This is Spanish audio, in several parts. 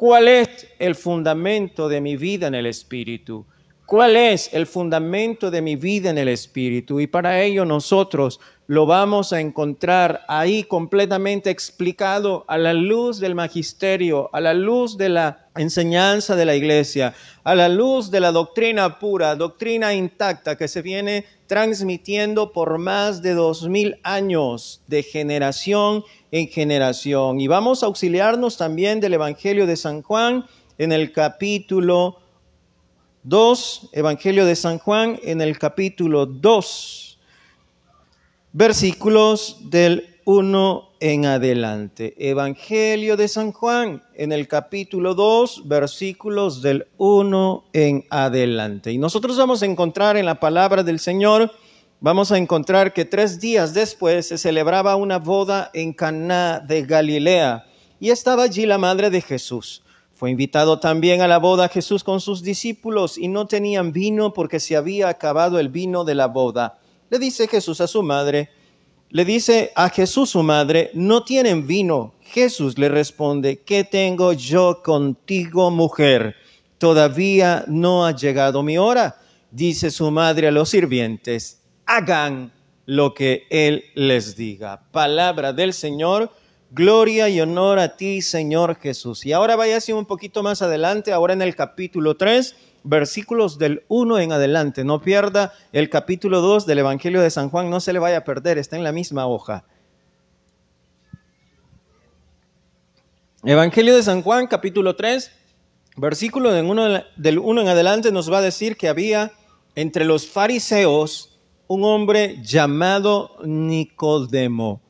¿Cuál es el fundamento de mi vida en el Espíritu? ¿Cuál es el fundamento de mi vida en el Espíritu? Y para ello nosotros lo vamos a encontrar ahí completamente explicado a la luz del magisterio, a la luz de la enseñanza de la iglesia, a la luz de la doctrina pura, doctrina intacta que se viene transmitiendo por más de dos mil años de generación en generación. Y vamos a auxiliarnos también del Evangelio de San Juan en el capítulo 2, Evangelio de San Juan en el capítulo 2, versículos del 1 en adelante. Evangelio de San Juan en el capítulo 2, versículos del 1 en adelante. Y nosotros vamos a encontrar en la palabra del Señor, vamos a encontrar que tres días después se celebraba una boda en Caná de Galilea y estaba allí la madre de Jesús. Fue invitado también a la boda Jesús con sus discípulos y no tenían vino porque se había acabado el vino de la boda. Le dice Jesús a su madre, le dice a Jesús su madre, no tienen vino. Jesús le responde, ¿qué tengo yo contigo, mujer? Todavía no ha llegado mi hora. Dice su madre a los sirvientes, hagan lo que él les diga. Palabra del Señor Gloria y honor a ti, Señor Jesús. Y ahora vaya así un poquito más adelante, ahora en el capítulo 3, versículos del 1 en adelante. No pierda el capítulo 2 del Evangelio de San Juan, no se le vaya a perder, está en la misma hoja. Evangelio de San Juan, capítulo 3, versículo del 1, del 1 en adelante nos va a decir que había entre los fariseos un hombre llamado Nicodemo.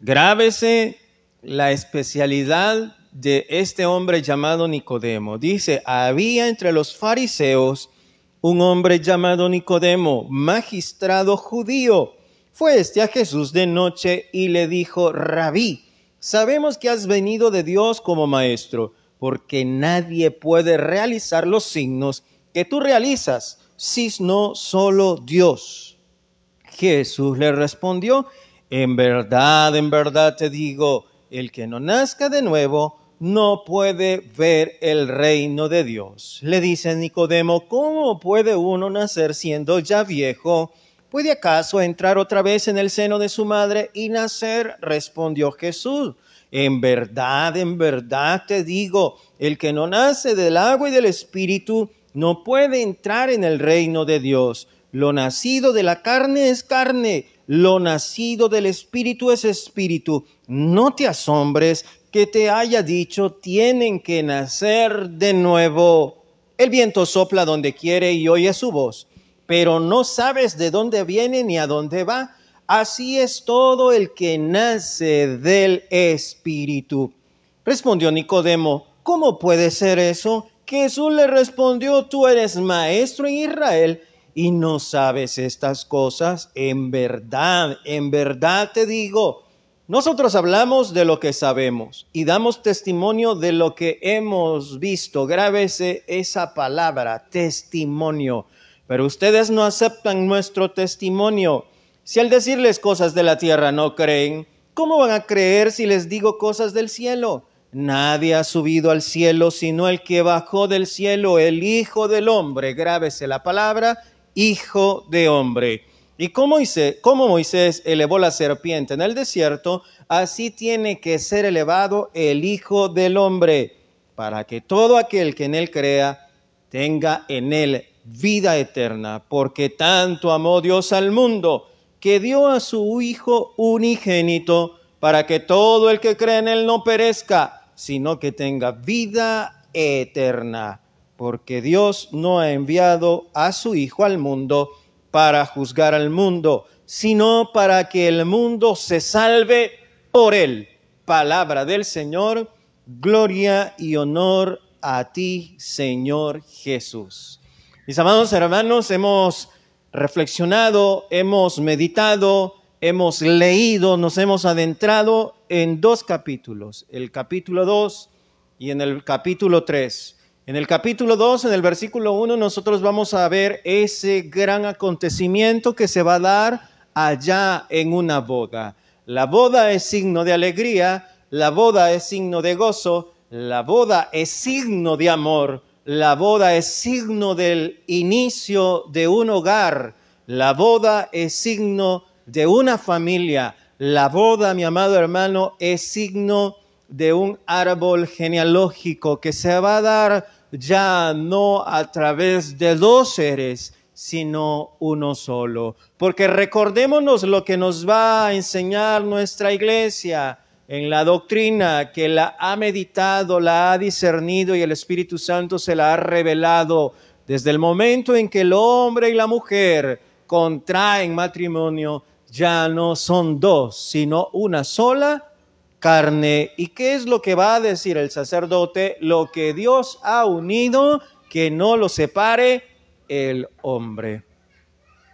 Grábese la especialidad de este hombre llamado Nicodemo. Dice, había entre los fariseos un hombre llamado Nicodemo, magistrado judío. Fue este a Jesús de noche y le dijo, rabí, sabemos que has venido de Dios como maestro, porque nadie puede realizar los signos que tú realizas, si no solo Dios. Jesús le respondió, en verdad, en verdad te digo, el que no nazca de nuevo no puede ver el reino de Dios. Le dice Nicodemo, ¿cómo puede uno nacer siendo ya viejo? ¿Puede acaso entrar otra vez en el seno de su madre y nacer? Respondió Jesús. En verdad, en verdad te digo, el que no nace del agua y del espíritu no puede entrar en el reino de Dios. Lo nacido de la carne es carne lo nacido del Espíritu es Espíritu. No te asombres que te haya dicho, tienen que nacer de nuevo. El viento sopla donde quiere y oye su voz, pero no sabes de dónde viene ni a dónde va. Así es todo el que nace del Espíritu. Respondió Nicodemo, ¿cómo puede ser eso? Jesús le respondió, tú eres maestro en Israel y no sabes estas cosas, en verdad, en verdad te digo, nosotros hablamos de lo que sabemos y damos testimonio de lo que hemos visto. Grábese esa palabra, testimonio. Pero ustedes no aceptan nuestro testimonio. Si al decirles cosas de la tierra no creen, ¿cómo van a creer si les digo cosas del cielo? Nadie ha subido al cielo sino el que bajó del cielo, el Hijo del Hombre. Grábese la palabra hijo de hombre. Y como Moisés, Moisés elevó la serpiente en el desierto, así tiene que ser elevado el Hijo del Hombre, para que todo aquel que en él crea tenga en él vida eterna, porque tanto amó Dios al mundo, que dio a su Hijo unigénito, para que todo el que cree en él no perezca, sino que tenga vida eterna porque Dios no ha enviado a su Hijo al mundo para juzgar al mundo, sino para que el mundo se salve por él. Palabra del Señor, gloria y honor a ti, Señor Jesús. Mis amados hermanos, hemos reflexionado, hemos meditado, hemos leído, nos hemos adentrado en dos capítulos, el capítulo 2 y en el capítulo 3. En el capítulo 2, en el versículo 1, nosotros vamos a ver ese gran acontecimiento que se va a dar allá en una boda. La boda es signo de alegría, la boda es signo de gozo, la boda es signo de amor, la boda es signo del inicio de un hogar, la boda es signo de una familia, la boda, mi amado hermano, es signo de un árbol genealógico que se va a dar ya no a través de dos seres, sino uno solo. Porque recordémonos lo que nos va a enseñar nuestra iglesia en la doctrina que la ha meditado, la ha discernido y el Espíritu Santo se la ha revelado desde el momento en que el hombre y la mujer contraen matrimonio, ya no son dos, sino una sola carne. ¿Y qué es lo que va a decir el sacerdote? Lo que Dios ha unido, que no lo separe el hombre.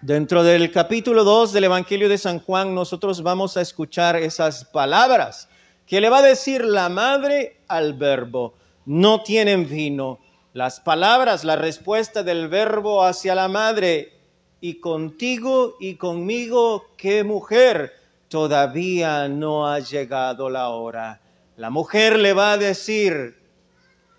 Dentro del capítulo 2 del Evangelio de San Juan, nosotros vamos a escuchar esas palabras que le va a decir la madre al verbo. No tienen vino. Las palabras, la respuesta del verbo hacia la madre. Y contigo y conmigo, ¿qué mujer? Todavía no ha llegado la hora. La mujer le va a decir,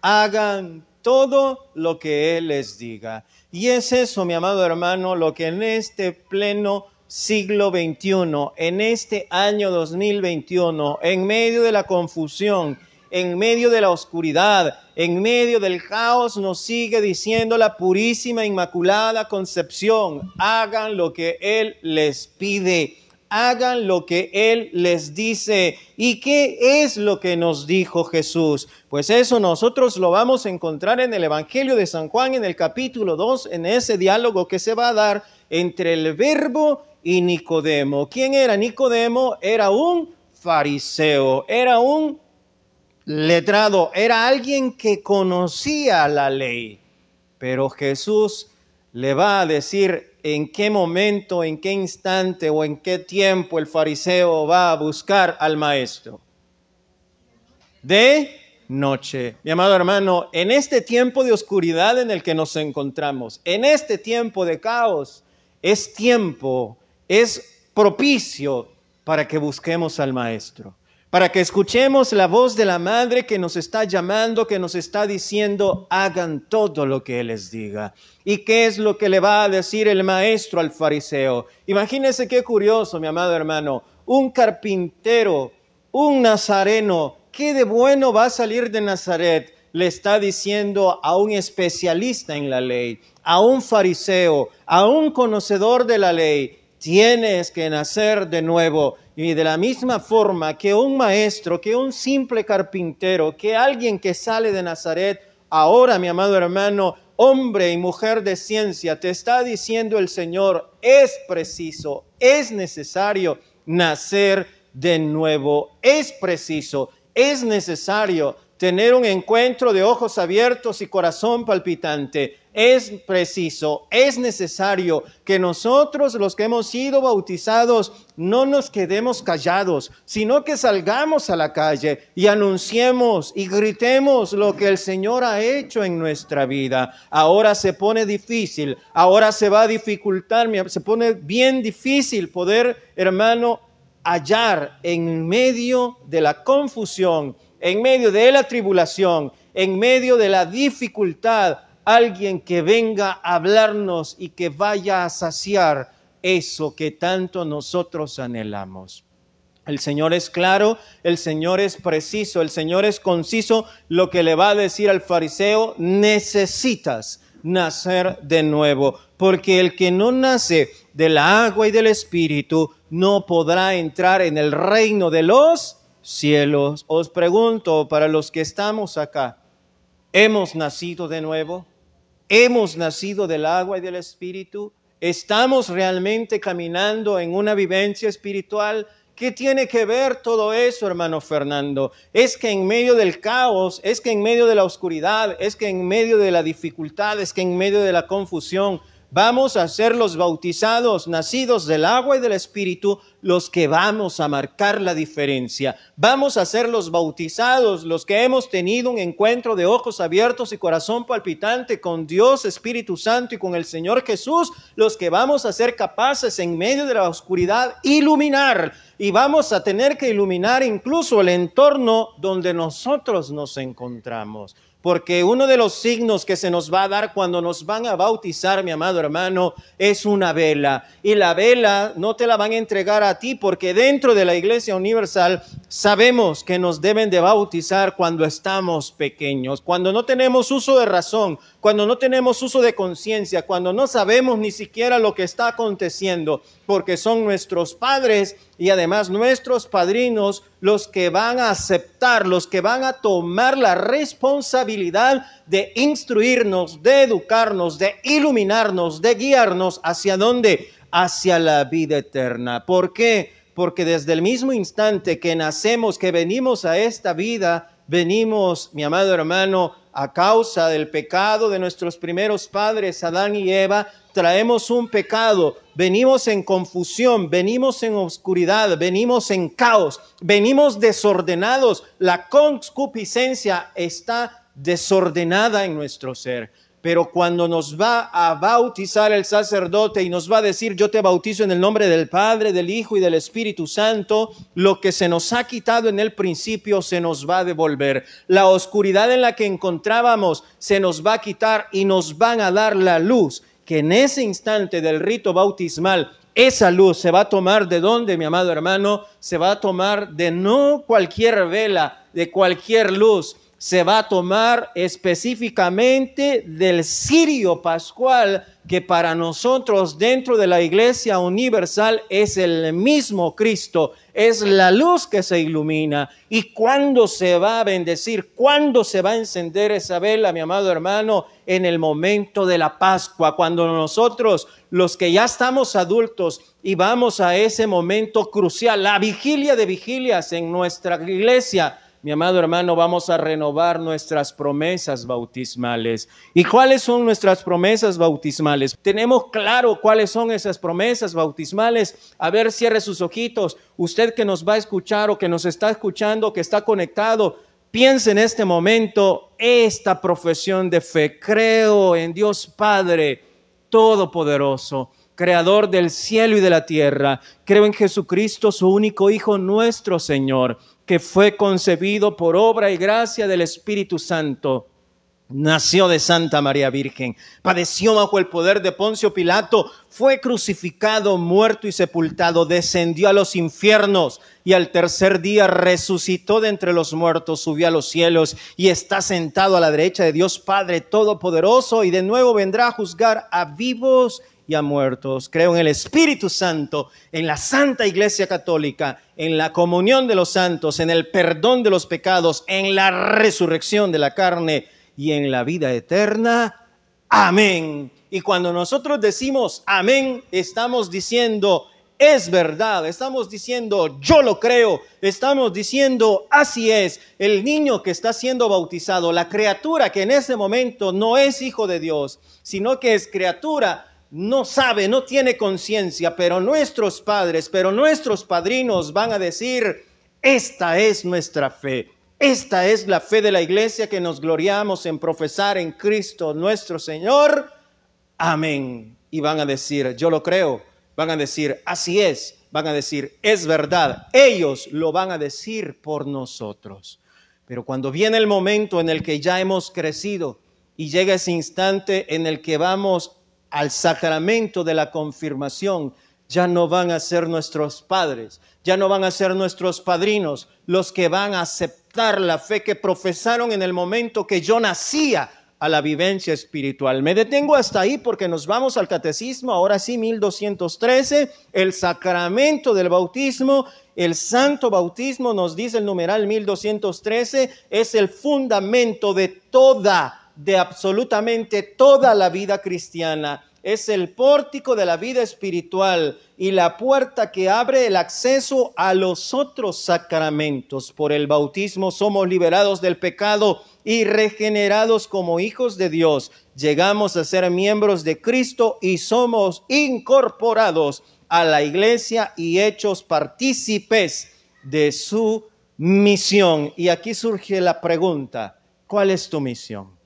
hagan todo lo que Él les diga. Y es eso, mi amado hermano, lo que en este pleno siglo XXI, en este año 2021, en medio de la confusión, en medio de la oscuridad, en medio del caos, nos sigue diciendo la purísima, inmaculada concepción, hagan lo que Él les pide hagan lo que Él les dice. ¿Y qué es lo que nos dijo Jesús? Pues eso nosotros lo vamos a encontrar en el Evangelio de San Juan, en el capítulo 2, en ese diálogo que se va a dar entre el verbo y Nicodemo. ¿Quién era Nicodemo? Era un fariseo, era un letrado, era alguien que conocía la ley. Pero Jesús le va a decir en qué momento, en qué instante o en qué tiempo el fariseo va a buscar al maestro. De noche. Mi amado hermano, en este tiempo de oscuridad en el que nos encontramos, en este tiempo de caos, es tiempo, es propicio para que busquemos al maestro para que escuchemos la voz de la madre que nos está llamando, que nos está diciendo, hagan todo lo que Él les diga. ¿Y qué es lo que le va a decir el maestro al fariseo? Imagínese qué curioso, mi amado hermano, un carpintero, un nazareno, ¿qué de bueno va a salir de Nazaret? Le está diciendo a un especialista en la ley, a un fariseo, a un conocedor de la ley, tienes que nacer de nuevo. Y de la misma forma que un maestro, que un simple carpintero, que alguien que sale de Nazaret, ahora mi amado hermano, hombre y mujer de ciencia, te está diciendo el Señor, es preciso, es necesario nacer de nuevo, es preciso, es necesario tener un encuentro de ojos abiertos y corazón palpitante es preciso, es necesario que nosotros los que hemos sido bautizados no nos quedemos callados, sino que salgamos a la calle y anunciemos y gritemos lo que el Señor ha hecho en nuestra vida. Ahora se pone difícil, ahora se va a dificultar, se pone bien difícil poder, hermano, hallar en medio de la confusión, en medio de la tribulación, en medio de la dificultad, alguien que venga a hablarnos y que vaya a saciar eso que tanto nosotros anhelamos. El Señor es claro, el Señor es preciso, el Señor es conciso. Lo que le va a decir al fariseo, necesitas nacer de nuevo, porque el que no nace del agua y del Espíritu no podrá entrar en el reino de los cielos. Os pregunto, para los que estamos acá, ¿hemos nacido de nuevo? Hemos nacido del agua y del espíritu, estamos realmente caminando en una vivencia espiritual. ¿Qué tiene que ver todo eso, hermano Fernando? Es que en medio del caos, es que en medio de la oscuridad, es que en medio de la dificultad, es que en medio de la confusión, vamos a ser los bautizados, nacidos del agua y del Espíritu, los que vamos a marcar la diferencia. Vamos a ser los bautizados, los que hemos tenido un encuentro de ojos abiertos y corazón palpitante con Dios, Espíritu Santo y con el Señor Jesús, los que vamos a ser capaces en medio de la oscuridad iluminar y vamos a tener que iluminar incluso el entorno donde nosotros nos encontramos. Porque uno de los signos que se nos va a dar cuando nos van a bautizar, mi amado hermano, es una vela. Y la vela no te la van a entregar a ti porque dentro de la Iglesia Universal sabemos que nos deben de bautizar cuando estamos pequeños, cuando no tenemos uso de razón, cuando no tenemos uso de conciencia, cuando no sabemos ni siquiera lo que está aconteciendo, porque son nuestros padres y además nuestros padrinos los que van a aceptar, los que van a tomar la responsabilidad de instruirnos, de educarnos, de iluminarnos, de guiarnos hacia dónde? Hacia la vida eterna. ¿Por qué? Porque desde el mismo instante que nacemos, que venimos a esta vida, venimos, mi amado hermano, a causa del pecado de nuestros primeros padres, Adán y Eva, traemos un pecado, venimos en confusión, venimos en oscuridad, venimos en caos, venimos desordenados, la concupiscencia está desordenada en nuestro ser. Pero cuando nos va a bautizar el sacerdote y nos va a decir, yo te bautizo en el nombre del Padre, del Hijo y del Espíritu Santo, lo que se nos ha quitado en el principio se nos va a devolver. La oscuridad en la que encontrábamos se nos va a quitar y nos van a dar la luz, que en ese instante del rito bautismal esa luz se va a tomar de dónde, mi amado hermano, se va a tomar de no cualquier vela, de cualquier luz, se va a tomar específicamente del cirio pascual que para nosotros dentro de la iglesia universal es el mismo Cristo, es la luz que se ilumina. ¿Y cuándo se va a bendecir? ¿Cuándo se va a encender esa vela, mi amado hermano? En el momento de la Pascua, cuando nosotros, los que ya estamos adultos y vamos a ese momento crucial, la vigilia de vigilias en nuestra iglesia, mi amado hermano, vamos a renovar nuestras promesas bautismales. ¿Y cuáles son nuestras promesas bautismales? Tenemos claro cuáles son esas promesas bautismales. A ver, cierre sus ojitos. Usted que nos va a escuchar o que nos está escuchando, que está conectado, piense en este momento esta profesión de fe. Creo en Dios Padre Todopoderoso creador del cielo y de la tierra. Creo en Jesucristo, su único Hijo, nuestro Señor que fue concebido por obra y gracia del Espíritu Santo. Nació de Santa María Virgen, padeció bajo el poder de Poncio Pilato, fue crucificado, muerto y sepultado, descendió a los infiernos y al tercer día resucitó de entre los muertos, subió a los cielos y está sentado a la derecha de Dios Padre Todopoderoso y de nuevo vendrá a juzgar a vivos y a muertos. Creo en el Espíritu Santo, en la Santa Iglesia Católica, en la comunión de los santos, en el perdón de los pecados, en la resurrección de la carne y en la vida eterna. Amén. Y cuando nosotros decimos amén, estamos diciendo, es verdad, estamos diciendo, yo lo creo, estamos diciendo, así es, el niño que está siendo bautizado, la criatura que en ese momento no es hijo de Dios, sino que es criatura, no sabe, no tiene conciencia, pero nuestros padres, pero nuestros padrinos van a decir, esta es nuestra fe, esta es la fe de la iglesia que nos gloriamos en profesar en Cristo nuestro Señor. Amén. Y van a decir, yo lo creo, van a decir, así es, van a decir, es verdad. Ellos lo van a decir por nosotros. Pero cuando viene el momento en el que ya hemos crecido y llega ese instante en el que vamos al sacramento de la confirmación, ya no van a ser nuestros padres, ya no van a ser nuestros padrinos los que van a aceptar la fe que profesaron en el momento que yo nacía a la vivencia espiritual. Me detengo hasta ahí porque nos vamos al catecismo, ahora sí, 1213, el sacramento del bautismo, el santo bautismo, nos dice el numeral 1213, es el fundamento de toda de absolutamente toda la vida cristiana. es el pórtico de la vida espiritual y la puerta que abre el acceso a los otros sacramentos. Por el bautismo somos liberados del pecado y regenerados como hijos de Dios. Llegamos a ser miembros de Cristo y somos incorporados a la iglesia y hechos partícipes de su misión. Y aquí surge la pregunta, ¿cuál es tu misión?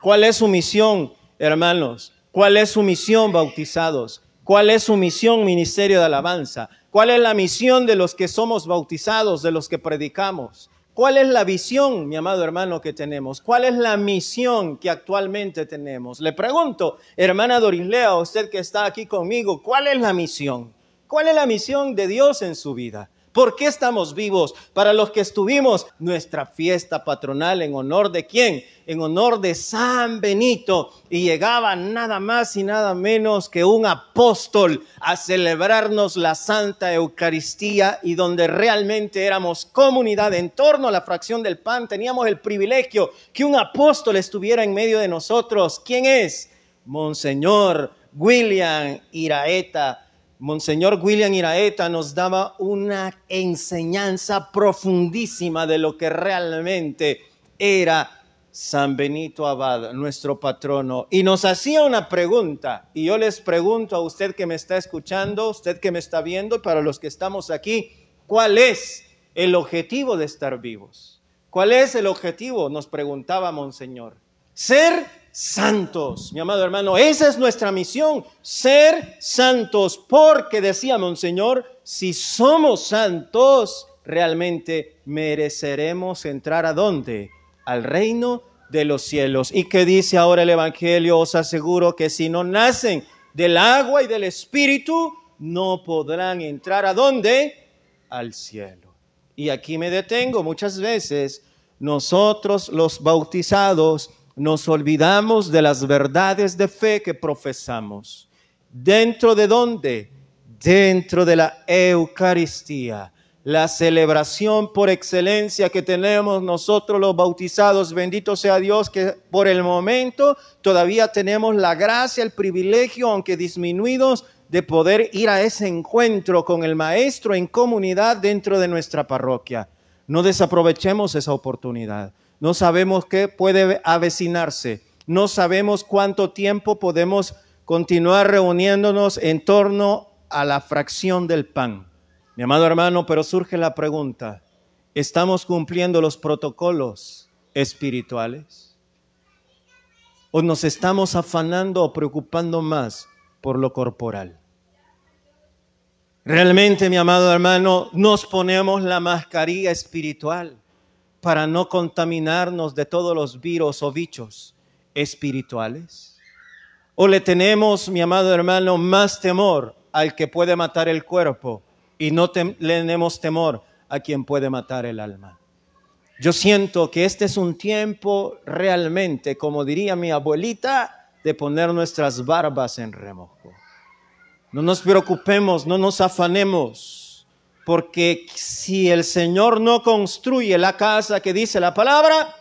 ¿Cuál es su misión, hermanos? ¿Cuál es su misión, bautizados? ¿Cuál es su misión, ministerio de alabanza? ¿Cuál es la misión de los que somos bautizados, de los que predicamos? ¿Cuál es la visión, mi amado hermano, que tenemos? ¿Cuál es la misión que actualmente tenemos? Le pregunto, hermana Dorislea, usted que está aquí conmigo, ¿cuál es la misión? ¿Cuál es la misión de Dios en su vida? ¿Por qué estamos vivos? Para los que estuvimos, nuestra fiesta patronal en honor de quién? En honor de San Benito. Y llegaba nada más y nada menos que un apóstol a celebrarnos la Santa Eucaristía y donde realmente éramos comunidad en torno a la fracción del pan. Teníamos el privilegio que un apóstol estuviera en medio de nosotros. ¿Quién es? Monseñor William Iraeta Monseñor William Iraeta nos daba una enseñanza profundísima de lo que realmente era San Benito Abad, nuestro patrono, y nos hacía una pregunta, y yo les pregunto a usted que me está escuchando, usted que me está viendo, para los que estamos aquí, ¿cuál es el objetivo de estar vivos? ¿Cuál es el objetivo? Nos preguntaba Monseñor. Ser santos. Mi amado hermano, esa es nuestra misión, ser santos, porque decía Monseñor, si somos santos, realmente mereceremos entrar a dónde? Al reino de los cielos. ¿Y qué dice ahora el Evangelio? Os aseguro que si no nacen del agua y del Espíritu, no podrán entrar a dónde? Al cielo. Y aquí me detengo muchas veces. Nosotros los bautizados nos olvidamos de las verdades de fe que profesamos. ¿Dentro de dónde? Dentro de la Eucaristía, la celebración por excelencia que tenemos nosotros los bautizados. Bendito sea Dios que por el momento todavía tenemos la gracia, el privilegio, aunque disminuidos, de poder ir a ese encuentro con el Maestro en comunidad dentro de nuestra parroquia. No desaprovechemos esa oportunidad no sabemos qué puede avecinarse, no sabemos cuánto tiempo podemos continuar reuniéndonos en torno a la fracción del pan. Mi amado hermano, pero surge la pregunta, ¿estamos cumpliendo los protocolos espirituales? ¿O nos estamos afanando o preocupando más por lo corporal? Realmente, mi amado hermano, nos ponemos la mascarilla espiritual para no contaminarnos de todos los virus o bichos espirituales? ¿O le tenemos, mi amado hermano, más temor al que puede matar el cuerpo y no le tenemos temor a quien puede matar el alma? Yo siento que este es un tiempo realmente, como diría mi abuelita, de poner nuestras barbas en remojo. No nos preocupemos, no nos afanemos porque si el Señor no construye la casa que dice la palabra,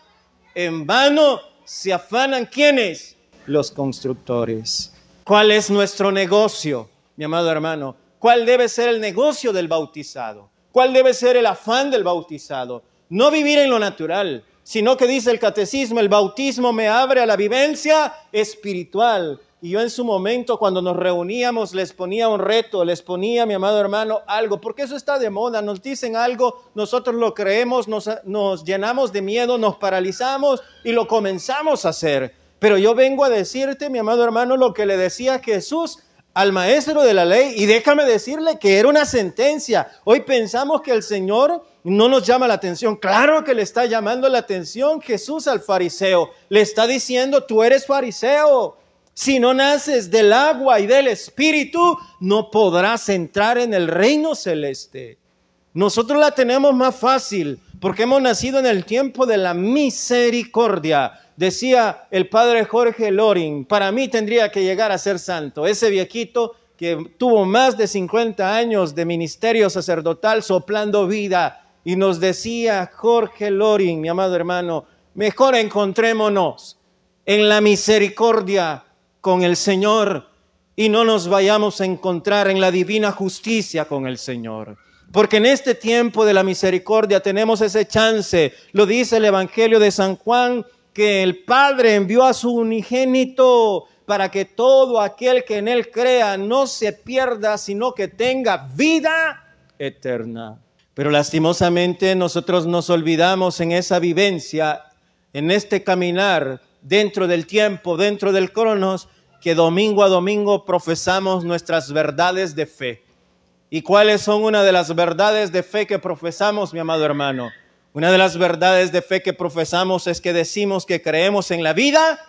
en vano se afanan quienes? Los constructores. ¿Cuál es nuestro negocio, mi amado hermano? ¿Cuál debe ser el negocio del bautizado? ¿Cuál debe ser el afán del bautizado? No vivir en lo natural, sino que dice el catecismo, el bautismo me abre a la vivencia espiritual, y yo en su momento, cuando nos reuníamos, les ponía un reto, les ponía, mi amado hermano, algo, porque eso está de moda, nos dicen algo, nosotros lo creemos, nos, nos llenamos de miedo, nos paralizamos y lo comenzamos a hacer. Pero yo vengo a decirte, mi amado hermano, lo que le decía Jesús al maestro de la ley y déjame decirle que era una sentencia. Hoy pensamos que el Señor no nos llama la atención. Claro que le está llamando la atención Jesús al fariseo. Le está diciendo, tú eres fariseo. Si no naces del agua y del espíritu, no podrás entrar en el reino celeste. Nosotros la tenemos más fácil porque hemos nacido en el tiempo de la misericordia. Decía el padre Jorge Loring, para mí tendría que llegar a ser santo. Ese viejito que tuvo más de 50 años de ministerio sacerdotal soplando vida. Y nos decía Jorge Loring, mi amado hermano, mejor encontrémonos en la misericordia con el Señor y no nos vayamos a encontrar en la divina justicia con el Señor. Porque en este tiempo de la misericordia tenemos ese chance, lo dice el Evangelio de San Juan, que el Padre envió a su unigénito para que todo aquel que en él crea no se pierda, sino que tenga vida eterna. Pero lastimosamente nosotros nos olvidamos en esa vivencia, en este caminar dentro del tiempo, dentro del cronos, que domingo a domingo profesamos nuestras verdades de fe. ¿Y cuáles son una de las verdades de fe que profesamos, mi amado hermano? Una de las verdades de fe que profesamos es que decimos que creemos en la vida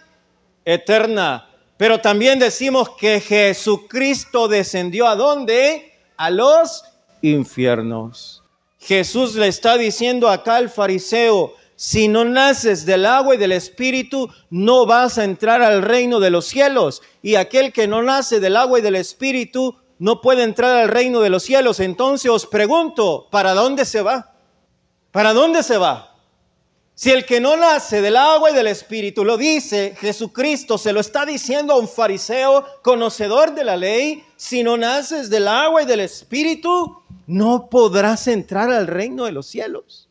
eterna, pero también decimos que Jesucristo descendió a dónde? A los infiernos. Jesús le está diciendo acá al fariseo, si no naces del agua y del espíritu, no vas a entrar al reino de los cielos. Y aquel que no nace del agua y del espíritu no puede entrar al reino de los cielos. Entonces os pregunto, ¿para dónde se va? ¿Para dónde se va? Si el que no nace del agua y del espíritu lo dice Jesucristo, se lo está diciendo a un fariseo conocedor de la ley, si no naces del agua y del espíritu, no podrás entrar al reino de los cielos.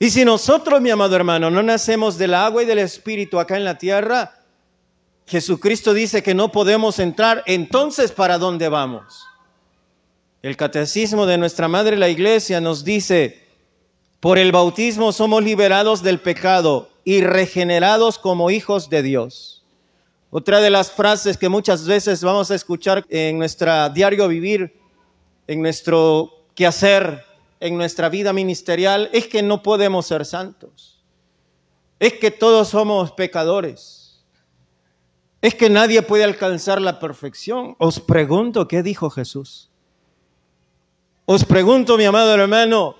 Y si nosotros, mi amado hermano, no nacemos del agua y del espíritu acá en la tierra, Jesucristo dice que no podemos entrar, entonces ¿para dónde vamos? El catecismo de nuestra Madre la Iglesia nos dice, por el bautismo somos liberados del pecado y regenerados como hijos de Dios. Otra de las frases que muchas veces vamos a escuchar en nuestra diario vivir, en nuestro quehacer, en nuestra vida ministerial, es que no podemos ser santos. Es que todos somos pecadores es que nadie puede alcanzar la perfección. Os pregunto, ¿qué dijo Jesús? Os pregunto, mi amado hermano,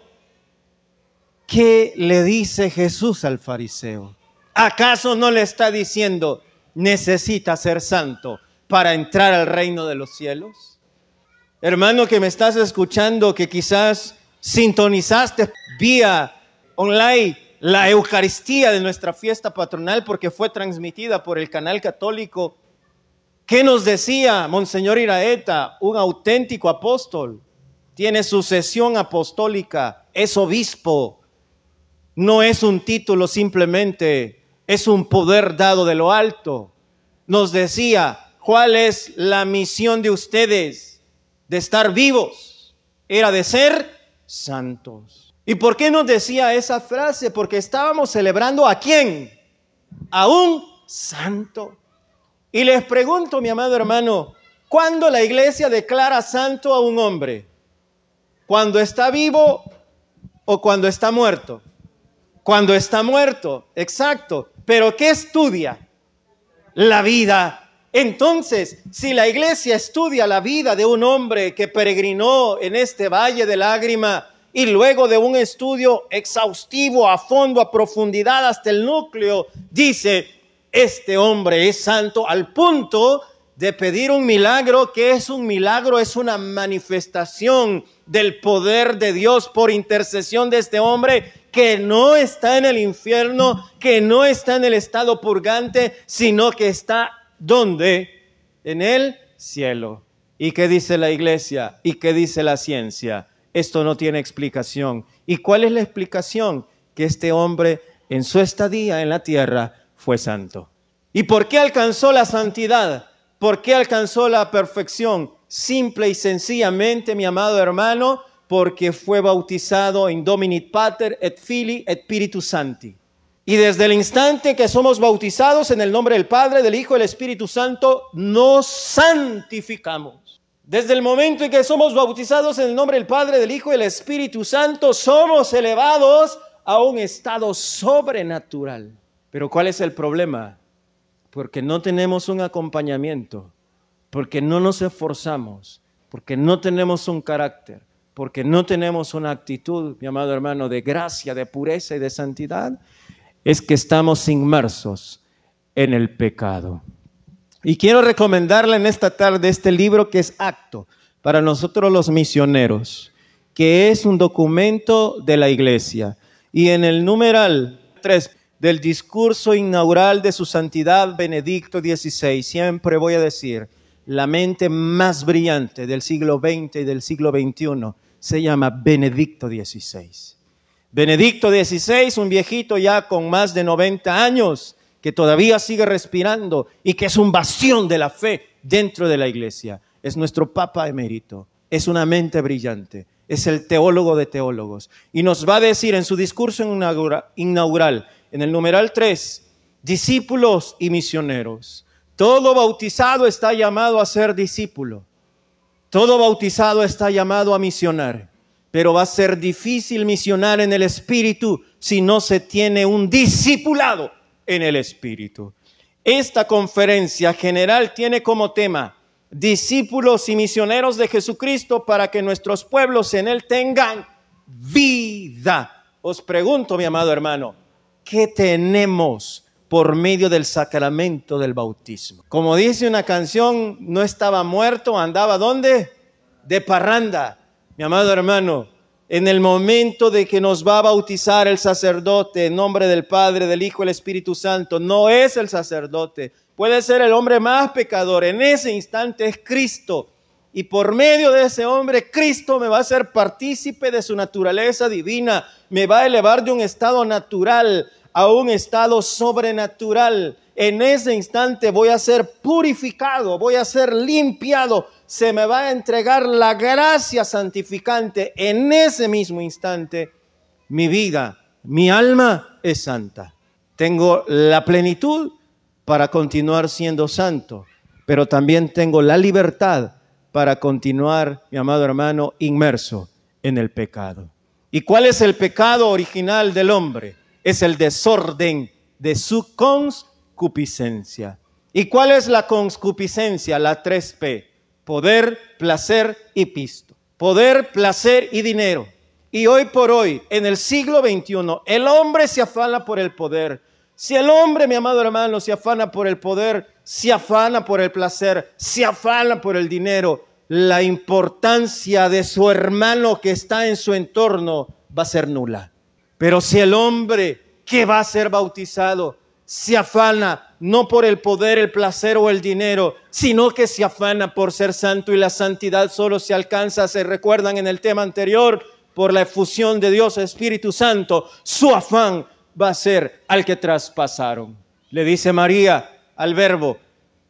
¿qué le dice Jesús al fariseo? ¿Acaso no le está diciendo, necesita ser santo para entrar al reino de los cielos? Hermano que me estás escuchando, que quizás sintonizaste vía online la Eucaristía de nuestra fiesta patronal porque fue transmitida por el canal católico. ¿Qué nos decía Monseñor Iraeta, un auténtico apóstol? Tiene sucesión apostólica, es obispo, no es un título simplemente, es un poder dado de lo alto. Nos decía, ¿cuál es la misión de ustedes? De estar vivos, era de ser santos. ¿Y por qué nos decía esa frase? Porque estábamos celebrando a quién? A un santo. Y les pregunto, mi amado hermano, ¿cuándo la iglesia declara santo a un hombre? ¿Cuando está vivo o cuando está muerto? Cuando está muerto, exacto. Pero ¿qué estudia? La vida. Entonces, si la iglesia estudia la vida de un hombre que peregrinó en este valle de lágrima, y luego de un estudio exhaustivo a fondo, a profundidad hasta el núcleo, dice, este hombre es santo al punto de pedir un milagro, que es un milagro, es una manifestación del poder de Dios por intercesión de este hombre que no está en el infierno, que no está en el estado purgante, sino que está donde? En el cielo. ¿Y qué dice la iglesia? ¿Y qué dice la ciencia? Esto no tiene explicación. ¿Y cuál es la explicación? Que este hombre en su estadía en la tierra fue santo. ¿Y por qué alcanzó la santidad? ¿Por qué alcanzó la perfección? Simple y sencillamente, mi amado hermano, porque fue bautizado en Dominit Pater et Fili et Spiritus Santi. Y desde el instante que somos bautizados en el nombre del Padre, del Hijo y del Espíritu Santo, nos santificamos. Desde el momento en que somos bautizados en el nombre del Padre, del Hijo y del Espíritu Santo, somos elevados a un estado sobrenatural. Pero ¿cuál es el problema? Porque no tenemos un acompañamiento, porque no nos esforzamos, porque no tenemos un carácter, porque no tenemos una actitud, mi amado hermano, de gracia, de pureza y de santidad, es que estamos inmersos en el pecado. Y quiero recomendarle en esta tarde este libro que es Acto para nosotros los misioneros, que es un documento de la iglesia. Y en el numeral 3 del discurso inaugural de su santidad Benedicto XVI, siempre voy a decir, la mente más brillante del siglo XX y del siglo XXI, se llama Benedicto XVI. Benedicto XVI, un viejito ya con más de 90 años, que todavía sigue respirando y que es un bastión de la fe dentro de la iglesia. Es nuestro Papa emérito, es una mente brillante, es el teólogo de teólogos. Y nos va a decir en su discurso inaugural, en el numeral 3, discípulos y misioneros. Todo bautizado está llamado a ser discípulo. Todo bautizado está llamado a misionar. Pero va a ser difícil misionar en el Espíritu si no se tiene un discipulado en el Espíritu. Esta conferencia general tiene como tema discípulos y misioneros de Jesucristo para que nuestros pueblos en Él tengan vida. Os pregunto, mi amado hermano, ¿qué tenemos por medio del sacramento del bautismo? Como dice una canción, no estaba muerto, andaba ¿dónde? De parranda. Mi amado hermano, en el momento de que nos va a bautizar el sacerdote en nombre del Padre, del Hijo del Espíritu Santo, no es el sacerdote, puede ser el hombre más pecador, en ese instante es Cristo. Y por medio de ese hombre, Cristo me va a hacer partícipe de su naturaleza divina, me va a elevar de un estado natural a un estado sobrenatural. En ese instante voy a ser purificado, voy a ser limpiado se me va a entregar la gracia santificante en ese mismo instante. Mi vida, mi alma es santa. Tengo la plenitud para continuar siendo santo, pero también tengo la libertad para continuar, mi amado hermano, inmerso en el pecado. ¿Y cuál es el pecado original del hombre? Es el desorden de su concupiscencia. ¿Y cuál es la concupiscencia? La 3P poder, placer y pisto. Poder, placer y dinero. Y hoy por hoy, en el siglo XXI, el hombre se afana por el poder. Si el hombre, mi amado hermano, se afana por el poder, se afana por el placer, se afana por el dinero, la importancia de su hermano que está en su entorno va a ser nula. Pero si el hombre que va a ser bautizado se afana no por el poder, el placer o el dinero, sino que se afana por ser santo y la santidad solo se alcanza, se recuerdan en el tema anterior, por la efusión de Dios Espíritu Santo, su afán va a ser al que traspasaron. Le dice María al verbo,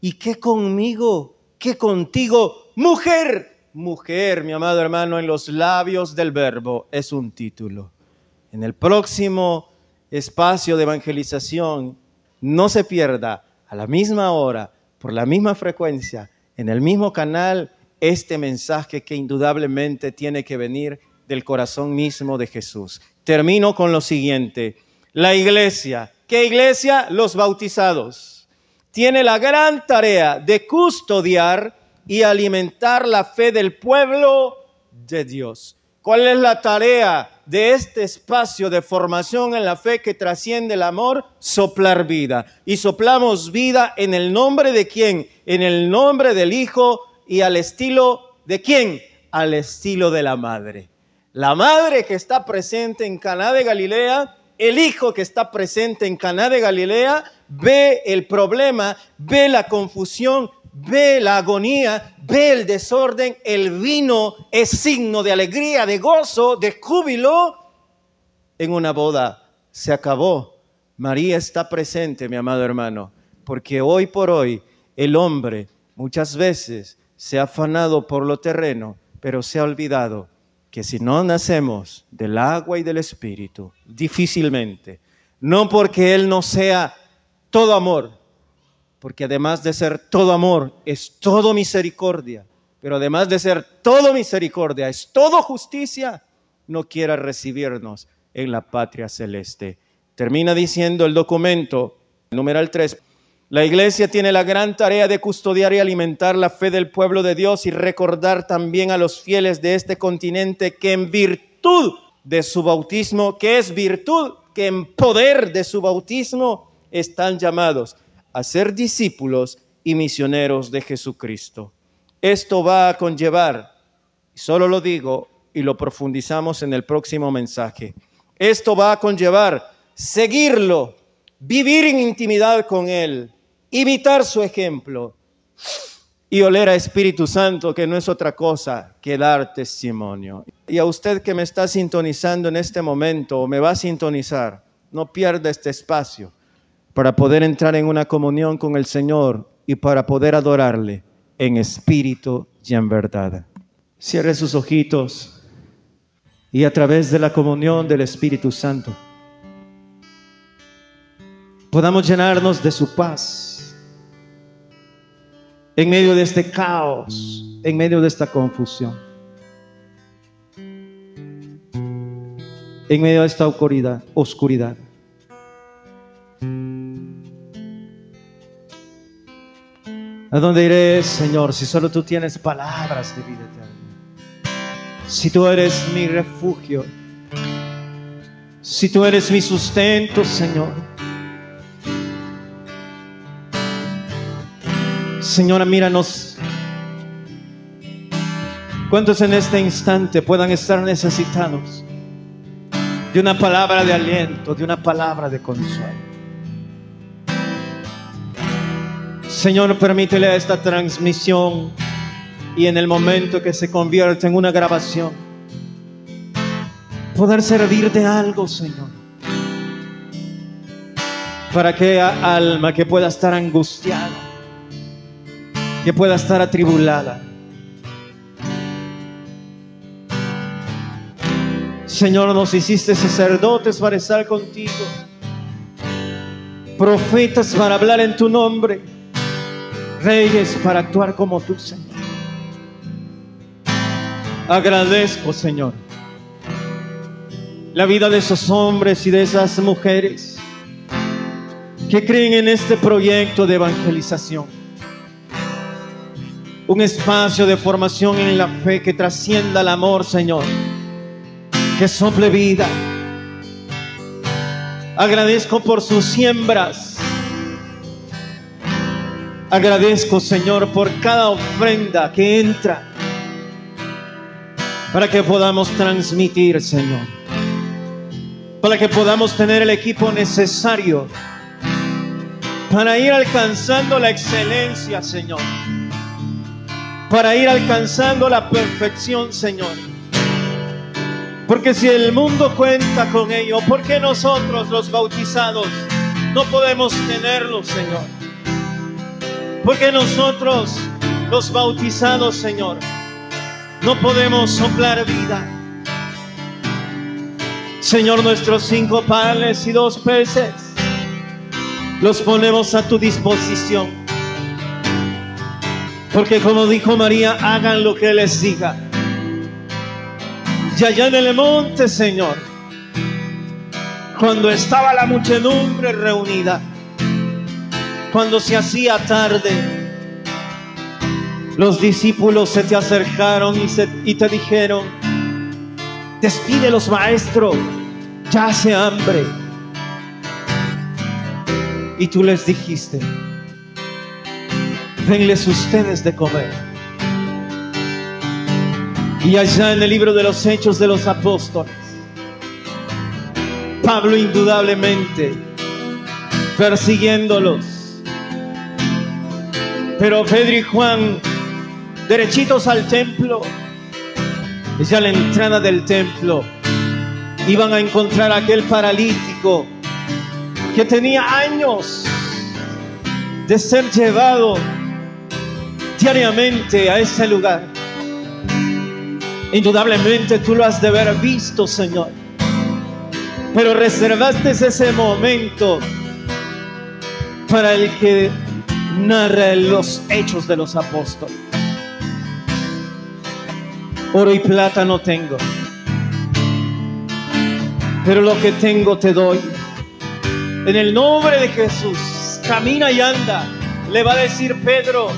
¿y qué conmigo? ¿Qué contigo? Mujer, mujer, mi amado hermano, en los labios del verbo es un título. En el próximo espacio de evangelización no se pierda a la misma hora, por la misma frecuencia, en el mismo canal, este mensaje que indudablemente tiene que venir del corazón mismo de Jesús. Termino con lo siguiente. La iglesia, ¿qué iglesia? Los bautizados. Tiene la gran tarea de custodiar y alimentar la fe del pueblo de Dios. ¿Cuál es la tarea de este espacio de formación en la fe que trasciende el amor? Soplar vida. Y soplamos vida en el nombre de quién? En el nombre del Hijo y al estilo de quién? Al estilo de la madre. La madre que está presente en Caná de Galilea, el hijo que está presente en Caná de Galilea, ve el problema, ve la confusión, ve la agonía, ve el desorden, el vino es signo de alegría, de gozo, de júbilo en una boda. Se acabó. María está presente, mi amado hermano, porque hoy por hoy el hombre muchas veces se ha afanado por lo terreno, pero se ha olvidado que si no nacemos del agua y del espíritu, difícilmente, no porque Él no sea todo amor, porque además de ser todo amor, es todo misericordia, pero además de ser todo misericordia, es todo justicia, no quiera recibirnos en la patria celeste. Termina diciendo el documento, numeral 3, la iglesia tiene la gran tarea de custodiar y alimentar la fe del pueblo de Dios y recordar también a los fieles de este continente que en virtud de su bautismo, que es virtud, que en poder de su bautismo están llamados a ser discípulos y misioneros de Jesucristo. Esto va a conllevar, solo lo digo y lo profundizamos en el próximo mensaje, esto va a conllevar seguirlo, vivir en intimidad con Él, imitar su ejemplo, y oler a Espíritu Santo, que no es otra cosa que dar testimonio. Y a usted que me está sintonizando en este momento o me va a sintonizar, no pierda este espacio para poder entrar en una comunión con el Señor y para poder adorarle en espíritu y en verdad. Cierre sus ojitos y a través de la comunión del Espíritu Santo podamos llenarnos de su paz en medio de este caos, en medio de esta confusión, en medio de esta oscuridad. ¿A dónde iré, Señor, si solo tú tienes palabras de vida eterna? Si tú eres mi refugio, si tú eres mi sustento, Señor. Señora, míranos. ¿Cuántos en este instante puedan estar necesitados de una palabra de aliento, de una palabra de consuelo? Señor, permítele a esta transmisión y en el momento que se convierta en una grabación, poder servir de algo, Señor. Para aquella alma que pueda estar angustiada, que pueda estar atribulada. Señor, nos hiciste sacerdotes para estar contigo, profetas para hablar en tu nombre reyes para actuar como tú, Señor. Agradezco, Señor, la vida de esos hombres y de esas mujeres que creen en este proyecto de evangelización. Un espacio de formación en la fe que trascienda el amor, Señor, que sople vida. Agradezco por sus siembras Agradezco, Señor, por cada ofrenda que entra para que podamos transmitir, Señor. Para que podamos tener el equipo necesario para ir alcanzando la excelencia, Señor. Para ir alcanzando la perfección, Señor. Porque si el mundo cuenta con ello, ¿por qué nosotros los bautizados no podemos tenerlo, Señor? Porque nosotros, los bautizados, Señor, no podemos soplar vida. Señor, nuestros cinco panes y dos peces los ponemos a tu disposición. Porque como dijo María, hagan lo que les diga. Y allá en el monte, Señor, cuando estaba la muchedumbre reunida, cuando se hacía tarde, los discípulos se te acercaron y, te dijeron, despide los maestros, ya hace hambre. Y tú les dijiste, denles ustedes de comer. Y allá en el libro de los Hechos de los Apóstoles, Pablo indudablemente persiguiéndolos, pero Pedro y Juan, derechitos al templo, ya a la entrada del templo, iban a encontrar a aquel paralítico que tenía años de ser llevado diariamente a ese lugar. Indudablemente tú lo has de haber visto, Señor. Pero reservaste ese momento para el que narra los hechos de los apóstoles. Oro y plata no tengo, pero lo que tengo te doy. En el nombre de Jesús, camina y anda, le va a decir Pedro,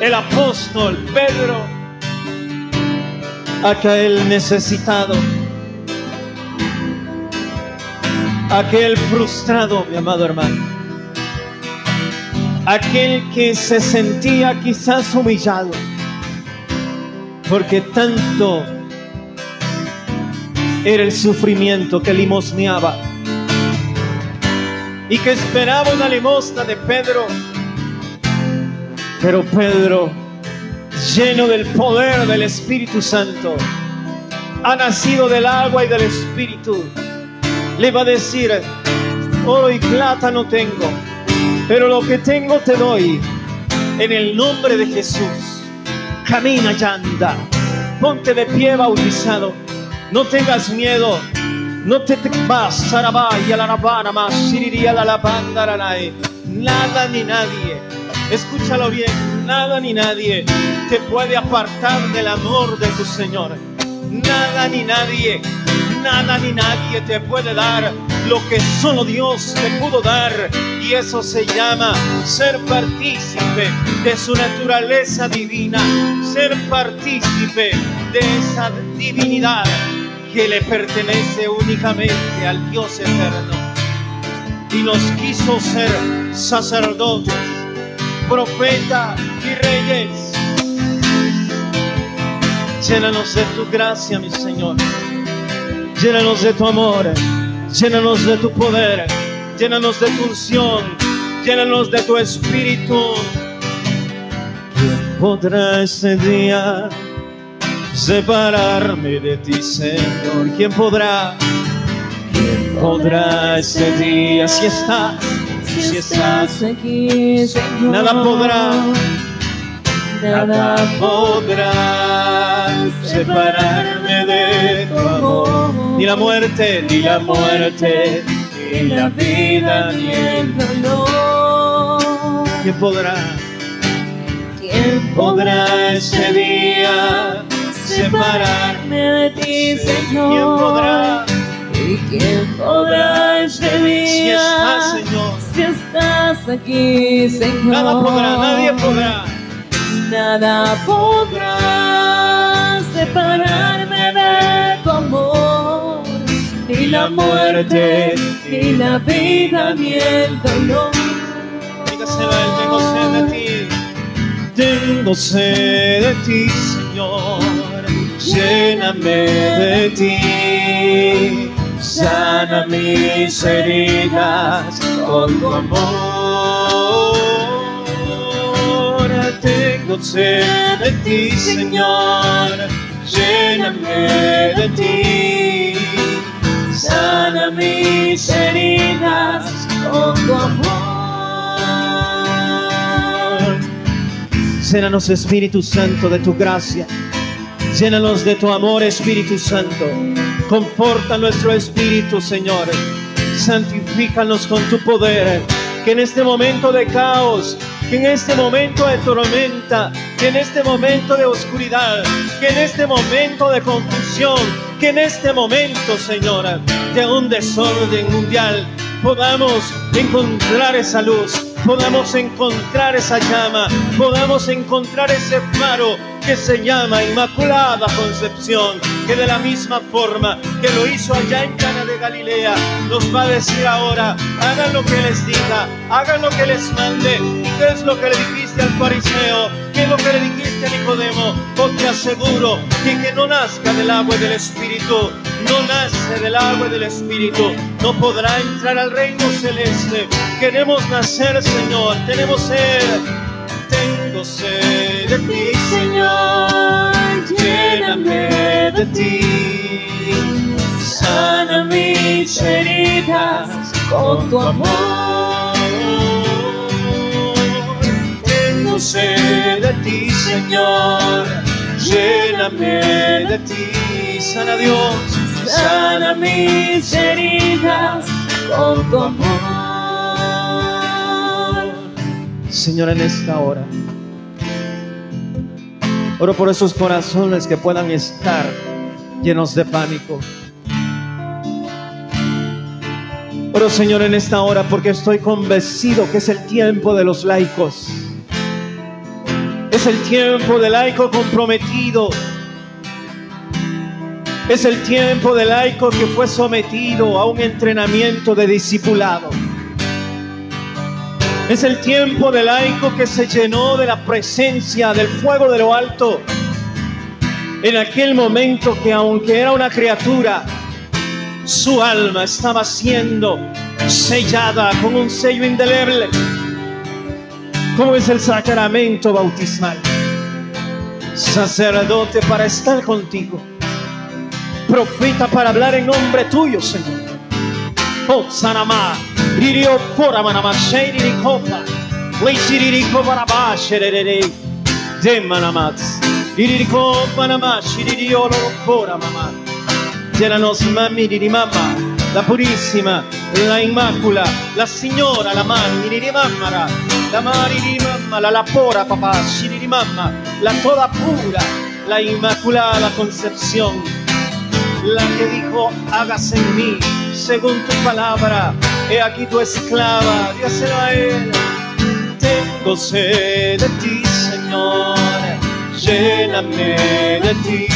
el apóstol Pedro, aquel necesitado, aquel frustrado, mi amado hermano aquel que se sentía quizás humillado, porque tanto era el sufrimiento que limosneaba y que esperaba una limosna de Pedro, Pero Pedro, lleno del poder del Espíritu Santo, ha nacido del agua y del Espíritu. Le va a decir, oro y plata no tengo, pero lo que tengo te doy. En el nombre de Jesús, camina y anda. Ponte de pie bautizado. No tengas miedo. No te vas, Sarabaya, la rabana, más, la labanda, Nada ni nadie. Escúchalo bien. Nada ni nadie te puede apartar del amor de tu Señor. Nada ni nadie nada ni nadie te puede dar lo que solo Dios te pudo dar. Y eso se llama ser partícipe de su naturaleza divina, ser partícipe de esa divinidad que le pertenece únicamente al Dios eterno. Y nos quiso ser sacerdotes, profetas y reyes. Llénanos de tu gracia, mi Señor. Llénanos de tu amor, llénanos de tu poder, llénanos de tu unción, llénanos de tu espíritu. ¿Quién podrá ese día separarme de ti, Señor? ¿Quién podrá? ¿Quién podrá ese día si estás? Si estás aquí, Señor. Nada podrá nada podrá separarme de tu amor. Ni la muerte, ni la muerte, ni la vida, ni el dolor. ¿Quién podrá? ¿Quién podrá ese día separarme de ti, Señor? ¿Quién podrá? ¿Y quién podrá ese día? Si estás, Señor. Si estás aquí, Señor. Nada podrá, nadie podrá nada podrá separarme la muerte, ni la vida, ni el dolor. Dígaselo a él, tengo sed de ti, tengo sed de ti, Señor, lléname de ti, sana mis heridas con tu amor. Tengo sed de ti, Señor, lléname de ti, sana mis heridas con tu amor. Llénanos, Espíritu Santo, de tu gracia. Llénanos de tu amor, Espíritu Santo. Conforta nuestro espíritu, Señor. Santifícanos con tu poder. Que en este momento de caos que en este momento de tormenta, que en este momento de oscuridad, que en este momento de confusión, que en este momento, Señora, de un desorden mundial, podamos encontrar esa luz, podamos encontrar esa llama, podamos encontrar ese faro que se llama Inmaculada Concepción, que de la misma forma que lo hizo allá en Cana de Galilea, nos va a decir ahora, hagan lo que les diga, hagan lo que les mande, qué es lo que le dijiste al fariseo, qué es lo que le dijiste a Nicodemo, te aseguro que que no nazca del agua y del Espíritu, no nace del agua y del Espíritu, no podrá entrar al reino celeste. Queremos nacer, Señor, tenemos sed, tengo sed de ti, Señor, lléname de ti, sana mis heridas con tu amor. Tengo sed de ti, Señor, lléname de ti, sana Dios. Sana mis heridas con tu amor. Señor, en esta hora, oro por esos corazones que puedan estar llenos de pánico. Oro, Señor, en esta hora porque estoy convencido que es el tiempo de los laicos. Es el tiempo del laico comprometido es el tiempo del laico que fue sometido a un entrenamiento de discipulado. Es el tiempo del laico que se llenó de la presencia del fuego de lo alto. En aquel momento que aunque era una criatura, su alma estaba siendo sellada con un sello indeleble. como es el sacramento bautismal. Sacerdote para estar contigo. Profeta para hablar en nombre tuyo, Señor. Sanama, Ririo Koramanama, di Ricopa, Lacy Ricoparaba, Sherere, Demanamat, Ririco Panama, Shiriolo Koramama, Teranos Mammi di Mamma, la Purissima, la Immacula, la Signora, la Mammi di mamma la Mari di Mamma, la Lapora Papà, si di Mamma, la Toda Pura, la Immaculada concepzione la che dico hágase en mí. Según tu palabra. He aquí tu esclava, dígaselo a él. Tengo sed de ti, Señor, lléname de ti.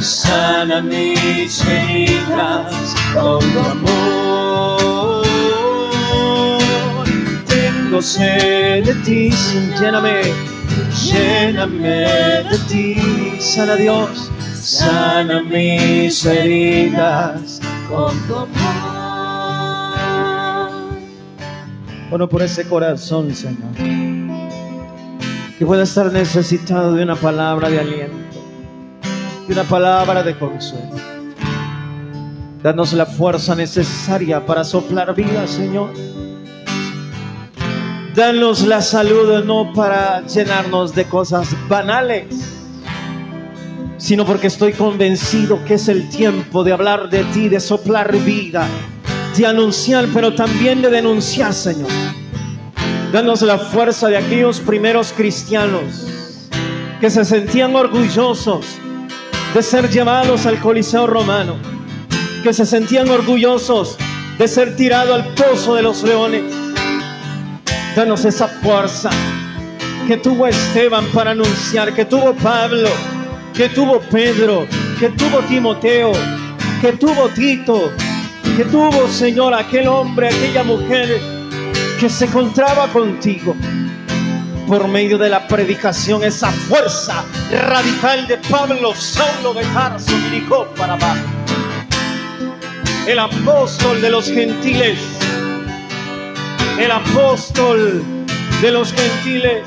Sana mis heridas con tu amor. Tengo sed de ti, lléname, lléname de ti, sana Dios sana mis heridas con tu amor. Bueno, por ese corazón, Señor, que pueda estar necesitado de una palabra de aliento, de una palabra de consuelo. Danos la fuerza necesaria para soplar vida, Señor. Danos la salud no para llenarnos de cosas banales sino porque estoy convencido que es el tiempo de hablar de ti, de soplar vida, de anunciar, pero también de denunciar, Señor. Danos la fuerza de aquellos primeros cristianos que se sentían orgullosos de ser llevados al Coliseo romano, que se sentían orgullosos de ser tirado al pozo de los leones. Danos esa fuerza que tuvo Esteban para anunciar, que tuvo Pablo que tuvo Pedro, que tuvo Timoteo, que tuvo Tito, que tuvo, Señor, aquel hombre, aquella mujer que se encontraba contigo. Por medio de la predicación, esa fuerza radical de Pablo, Saulo de Tarso, dirigó para abajo. El apóstol de los gentiles, el apóstol de los gentiles,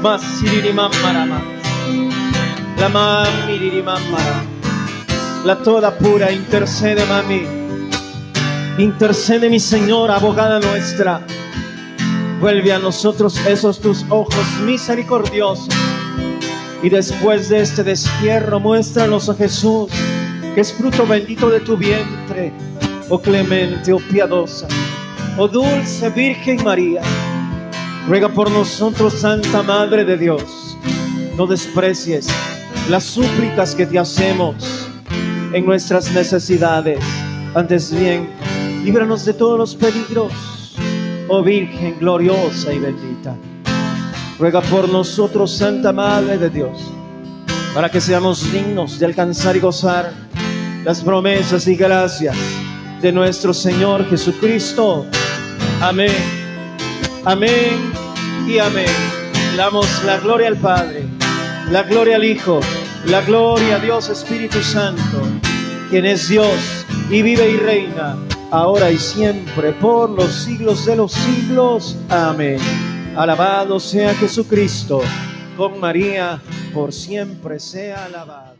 más la mami mamá, la toda pura, intercede mami, intercede mi Señor, abogada nuestra, vuelve a nosotros esos tus ojos misericordiosos. Y después de este destierro muéstranos a Jesús, que es fruto bendito de tu vientre, oh clemente, oh piadosa, oh dulce Virgen María, ruega por nosotros, Santa Madre de Dios, no desprecies las súplicas que te hacemos en nuestras necesidades. Antes bien, líbranos de todos los peligros, oh Virgen gloriosa y bendita. Ruega por nosotros, Santa Madre de Dios, para que seamos dignos de alcanzar y gozar las promesas y gracias de nuestro Señor Jesucristo. Amén. Amén y amén. Damos la gloria al Padre la gloria al Hijo, la gloria a Dios Espíritu Santo, quien es Dios y vive y reina, ahora y siempre, por los siglos de los siglos. Amén. Alabado sea Jesucristo, con María, por siempre sea alabado.